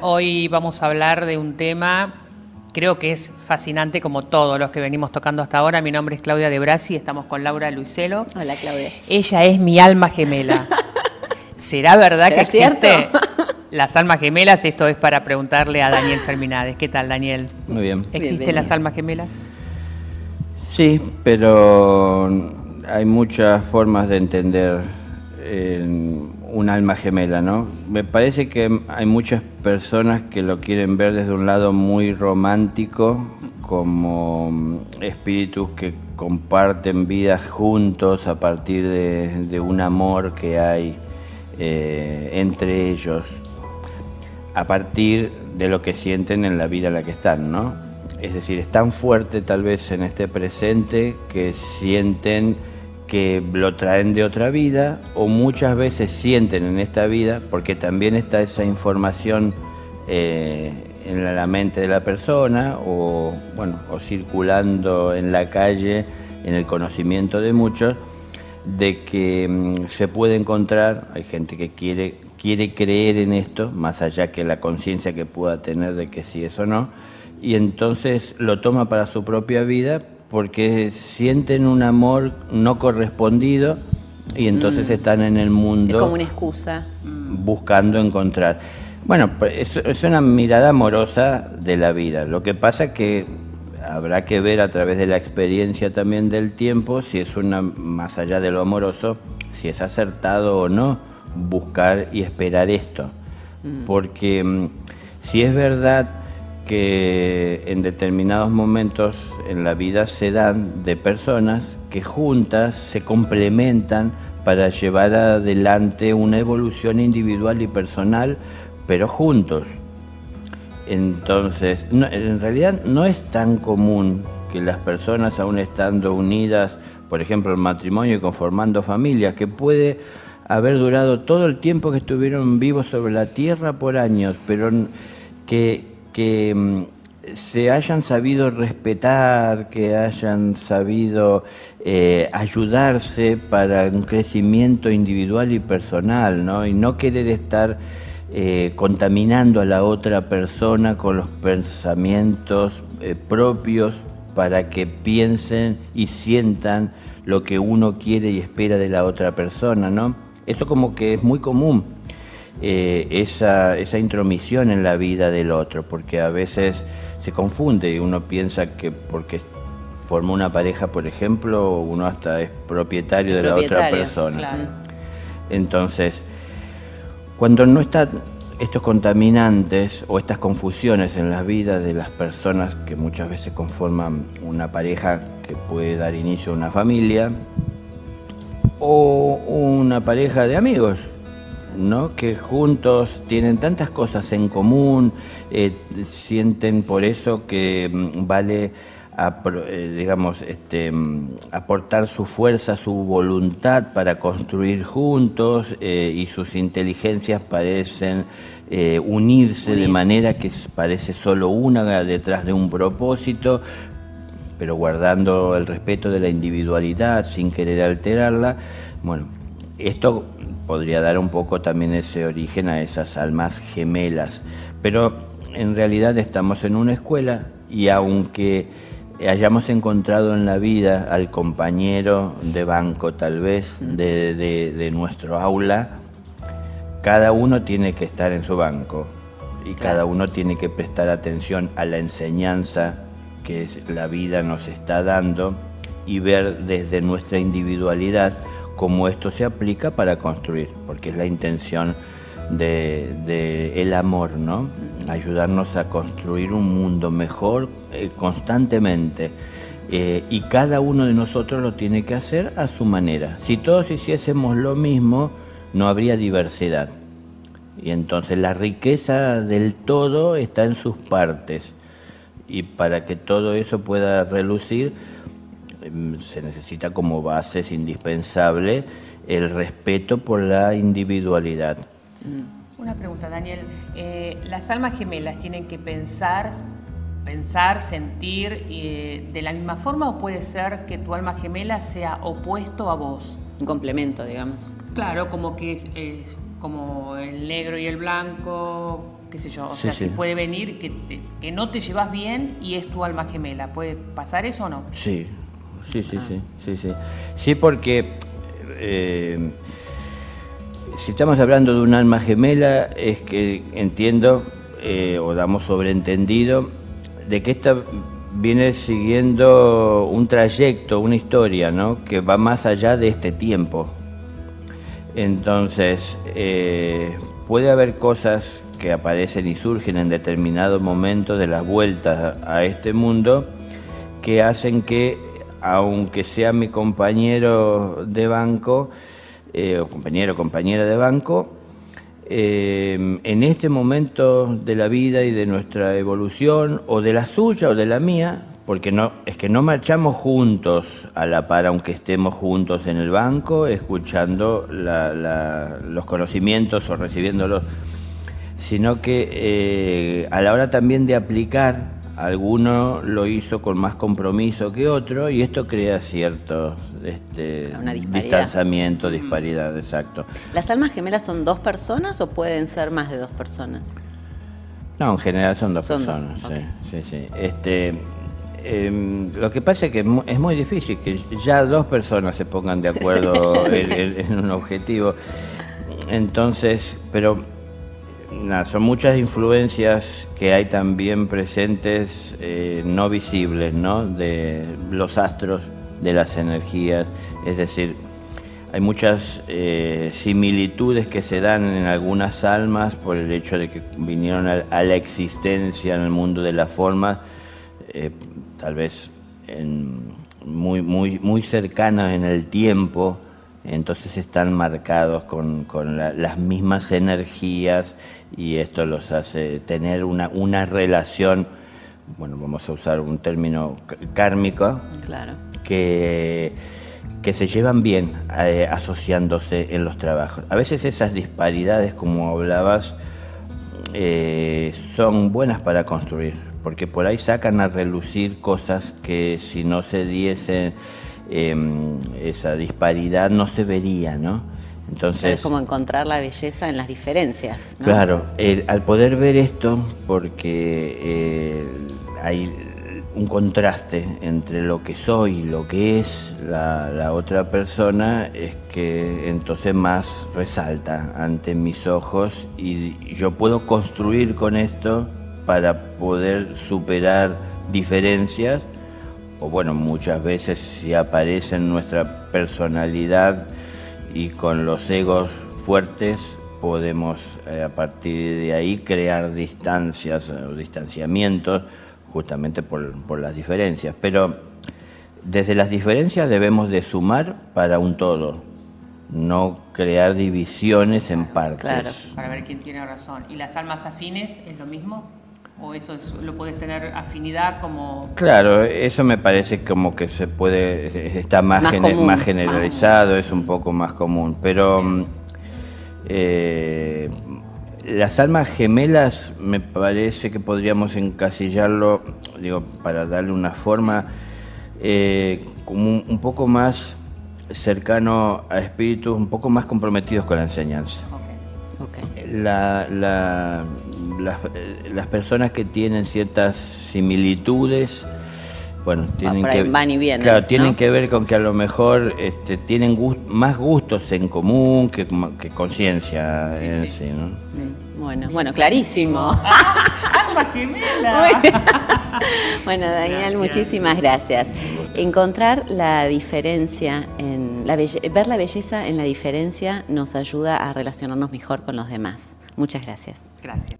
Hoy vamos a hablar de un tema, creo que es fascinante como todos los que venimos tocando hasta ahora. Mi nombre es Claudia De Brasi, estamos con Laura Luiselo. Hola Claudia. Ella es mi alma gemela. ¿Será verdad que existe las almas gemelas? Esto es para preguntarle a Daniel Ferminades. ¿Qué tal, Daniel? Muy bien. ¿Existen las almas gemelas? Sí, pero hay muchas formas de entender un alma gemela, ¿no? Me parece que hay muchas personas que lo quieren ver desde un lado muy romántico, como mm, espíritus que comparten vidas juntos a partir de, un amor que hay eh, entre ellos, a partir de lo que sienten en la vida en la que están, ¿no? Es decir, es tan fuerte tal vez en este presente que sienten que lo traen de otra vida o muchas veces sienten en esta vida, porque también está esa información eh, en la mente de la persona o, bueno, o circulando en la calle, en el conocimiento de muchos, de que mm, se puede encontrar, hay gente que quiere, quiere creer en esto, más allá que la conciencia que pueda tener de que sí es o no, y entonces lo toma para su propia vida, porque sienten un amor no correspondido y entonces mm. están en el mundo. Es como una excusa. Buscando encontrar. Bueno, pues, es, una mirada amorosa de la vida. Lo que pasa es que habrá que ver a través de la experiencia también del tiempo si es una, más allá de lo amoroso, si es acertado o no buscar y esperar esto. Mm. Porque mm, si es verdad que en determinados momentos en la vida se dan de personas que juntas se complementan para llevar adelante una evolución individual y personal, pero juntos. Entonces, en realidad no es tan común que las personas, aún estando unidas, por ejemplo, en matrimonio y conformando familias, que puede haber durado todo el tiempo que estuvieron vivos sobre la tierra por años, pero que, que mm, se hayan sabido respetar, que hayan sabido eh, ayudarse para un crecimiento individual y personal, ¿no? Y no querer estar eh, contaminando a la otra persona con los pensamientos eh, propios para que piensen y sientan lo que uno quiere y espera de la otra persona, ¿no? Esto como que es muy común eh, esa, esa intromisión en la vida del otro, porque a veces se confunde y uno piensa que porque formó una pareja, por ejemplo, uno hasta es propietario de la otra persona. Entonces, cuando no están estos contaminantes o estas confusiones en la vida de las personas que muchas veces conforman una pareja que puede dar inicio a una familia o una pareja de amigos, ¿no? que juntos tienen tantas cosas en común, eh, sienten por eso que mm, vale eh, digamos, este, mm, aportar su fuerza, su voluntad para construir juntos eh, y sus inteligencias parecen unirse, de manera que parece solo una detrás de un propósito, pero guardando el respeto de la individualidad sin querer alterarla. Bueno, esto podría dar un poco también ese origen a esas almas gemelas. Pero en realidad estamos en una escuela y aunque hayamos encontrado en la vida al compañero de banco tal vez de, nuestro aula, cada uno tiene que estar en su banco y cada uno tiene que prestar atención a la enseñanza que la vida nos está dando y ver desde nuestra individualidad cómo esto se aplica para construir, porque es la intención de, el amor, ¿no? Ayudarnos a construir un mundo mejor eh, constantemente. Eh, y cada uno de nosotros lo tiene que hacer a su manera. Si todos hiciésemos lo mismo, no habría diversidad. Y entonces la riqueza del todo está en sus partes. Y para que todo eso pueda relucir, se necesita como base, es indispensable el respeto por la individualidad. Mm. Una pregunta, Daniel. Eh, ¿Las almas gemelas tienen que pensar, pensar, sentir eh, de la misma forma o puede ser que tu alma gemela sea opuesto a vos? Un complemento, digamos. Claro, como que es, como el negro y el blanco, qué sé yo, o sea, si puede venir que, que no te llevas bien y es tu alma gemela. ¿Puede pasar eso o no? Sí, sí, sí, sí, sí, sí. Sí, porque eh, si estamos hablando de un alma gemela, es que entiendo eh, o damos sobreentendido de que esta viene siguiendo un trayecto, una historia, ¿no? que va más allá de este tiempo. Entonces, eh, puede haber cosas que aparecen y surgen en determinados momentos de las vueltas a este mundo que hacen que, aunque sea mi compañero de banco, eh, o compañero o compañera de banco, eh, en este momento de la vida y de nuestra evolución, o de la suya o de la mía, porque no, es que no marchamos juntos a la par, aunque estemos juntos en el banco, escuchando los conocimientos o recibiéndolos, sino que eh, a la hora también de aplicar, alguno lo hizo con más compromiso que otro y esto crea cierto este, distanciamiento, mm. disparidad, exacto. ¿Las almas gemelas son dos personas o pueden ser más de dos personas? No, en general son dos personas. Sí, sí, sí. Este, Em, lo que pasa es que es muy difícil que ya dos personas se pongan de acuerdo en, un objetivo. Entonces, pero son muchas influencias que hay también presentes eh, no visibles, ¿no? De los astros, de las energías, es decir, hay muchas eh, similitudes que se dan en algunas almas por el hecho de que vinieron a, la existencia en el mundo de la forma. Eh, tal vez muy, muy, muy cercanas en el tiempo, entonces están marcados con, las mismas energías y esto los hace tener una, una relación, bueno, vamos a usar un término kármico, claro. que, que se llevan bien eh, asociándose en los trabajos. A veces esas disparidades, como hablabas, eh, son buenas para construir porque por ahí sacan a relucir cosas que si no se diese em, esa disparidad no se vería, ¿no? Entonces, es como encontrar la belleza en las diferencias. ¿no? Claro, al poder ver esto, porque eh, hay un contraste entre lo que soy y lo que es la, la, otra persona, es que entonces más resalta ante mis ojos y yo puedo construir con esto para poder superar diferencias, o bueno, muchas veces si aparece en nuestra personalidad y con los egos fuertes, podemos eh, a partir de ahí crear distancias o distanciamientos justamente por, por, las diferencias. Pero desde las diferencias debemos de sumar para un todo, no crear divisiones en partes. Claro, para ver quién tiene razón. ¿Y las almas afines es lo mismo? ¿O eso lo puedes tener afinidad como...? Claro, eso me parece como que se puede, está más, más, generalizado, es un poco más común, pero mm, eh, las almas gemelas me parece que podríamos encasillarlo, digo, para darle una forma, eh, como un, poco más cercano a espíritus, un poco más comprometidos con la enseñanza. La, las, personas que tienen ciertas similitudes, bueno, tienen que, claro, tienen que ver con que a lo mejor este, tienen más gustos en común que, que conciencia en sí, ¿no? Bueno, bueno, clarísimo. bueno, Daniel, muchísimas gracias. Encontrar la diferencia en la ver la belleza en la diferencia nos ayuda a relacionarnos mejor con los demás. Muchas gracias. Gracias.